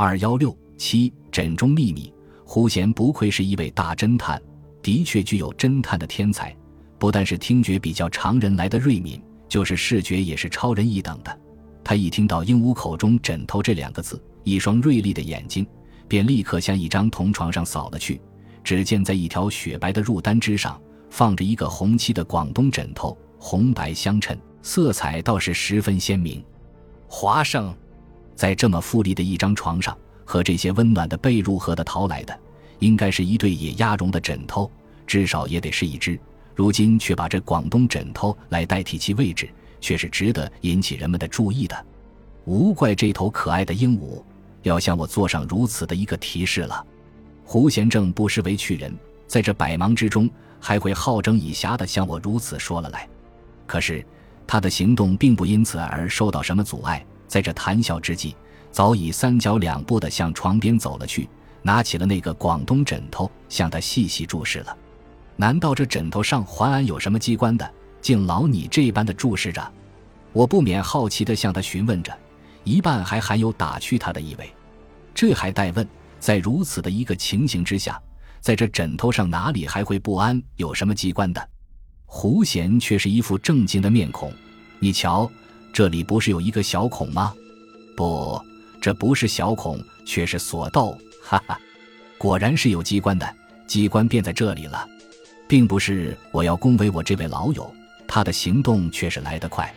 二幺六七枕中秘密。胡贤不愧是一位大侦探，的确具有侦探的天才。不但是听觉比较常人来的锐敏，就是视觉也是超人一等的。他一听到鹦鹉口中“枕头”这两个字，一双锐利的眼睛便立刻向一张铜床上扫了去。只见在一条雪白的褥单之上，放着一个红漆的广东枕头，红白相衬，色彩倒是十分鲜明。华生，在这么富丽的一张床上。和这些温暖的被褥合的淘来的，应该是一对野鸭绒的枕头，至少也得是一只。如今却把这广东枕头来代替其位置，却是值得引起人们的注意的。无怪这头可爱的鹦鹉要向我做上如此的一个提示了。胡贤正不失为趣人，在这百忙之中还会好整以暇地向我如此说了来。可是他的行动并不因此而受到什么阻碍，在这谈笑之际。早已三脚两步地向床边走了去，拿起了那个广东枕头，向他细细注视了。难道这枕头上还安有什么机关的？竟老你这般的注视着？我不免好奇地向他询问着，一半还含有打趣他的意味。这还待问？在如此的一个情形之下，在这枕头上哪里还会不安？有什么机关的？胡贤却是一副正经的面孔。你瞧，这里不是有一个小孔吗？不。这不是小孔，却是锁斗，哈哈，果然是有机关的，机关便在这里了，并不是我要恭维我这位老友，他的行动却是来得快，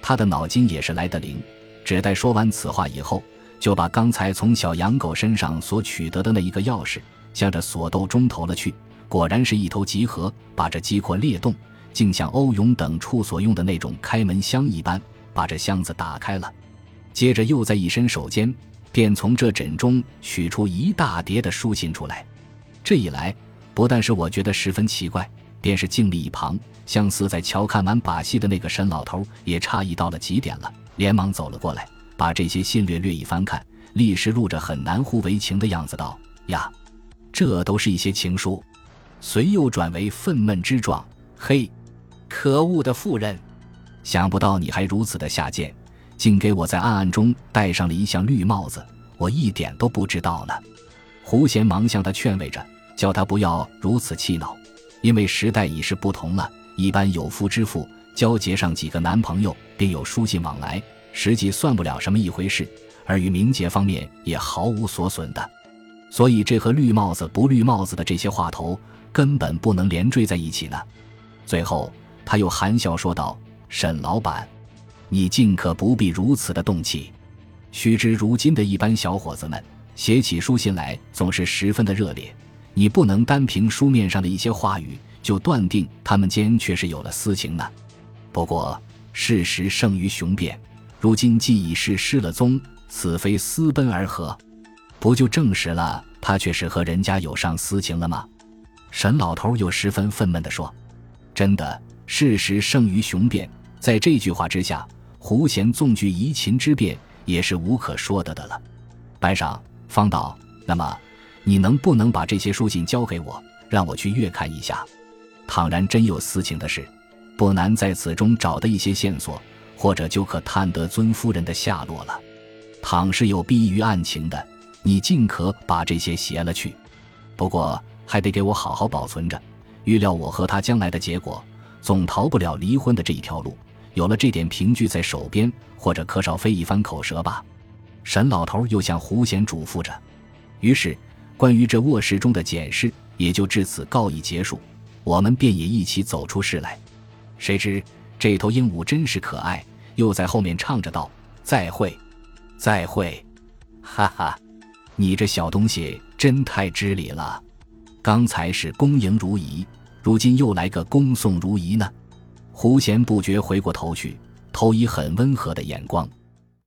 他的脑筋也是来得灵，只待说完此话以后，就把刚才从小养狗身上所取得的那一个钥匙，向着锁斗中投了去，果然是一头集合，把这机括裂洞，竟像欧勇等处所用的那种开门箱一般，把这箱子打开了。接着又在一伸手间，便从这枕中取出一大叠的书信出来。这一来，不但是我觉得十分奇怪，便是静立一旁，相似在瞧看完把戏的那个沈老头也诧异到了极点了，连忙走了过来，把这些信略略一翻看，立时露着很难乎为情的样子，道：“呀，这都是一些情书。”随又转为愤懑之状：“嘿，可恶的妇人，想不到你还如此的下贱。”竟给我在暗暗中戴上了一项绿帽子，我一点都不知道呢。胡贤忙向他劝慰着，叫他不要如此气恼，因为时代已是不同了。一般有夫之妇交结上几个男朋友，并有书信往来，实际算不了什么一回事，而于名节方面也毫无所损的。所以这和绿帽子不绿帽子的这些话头根本不能连缀在一起呢。最后他又含笑说道：“沈老板。”你尽可不必如此的动气。须知如今的一般小伙子们写起书信来总是十分的热烈，你不能单凭书面上的一些话语就断定他们间却是有了私情呢。不过事实胜于雄辩，如今既已是失了踪，此非私奔而合，不就证实了他却是和人家有上私情了吗？沈老头又十分愤懑地说：“真的，事实胜于雄辩。”在这句话之下。胡贤纵具移情之辩，也是无可说得的了。白上方道，那么你能不能把这些书信交给我，让我去阅看一下？倘然真有私情的事，不难在此中找的一些线索，或者就可探得尊夫人的下落了。倘是有逼于案情的，你尽可把这些写了去。不过还得给我好好保存着。预料我和他将来的结果，总逃不了离婚的这一条路。有了这点凭据在手边，或者可少费一番口舌吧。沈老头又向胡贤嘱咐着。于是，关于这卧室中的检视也就至此告一结束。我们便也一起走出室来。谁知这头鹦鹉真是可爱，又在后面唱着道：“再会，再会，哈哈，你这小东西真太知礼了。刚才是恭迎如仪，如今又来个恭送如仪呢。”胡贤不觉回过头去，投以很温和的眼光。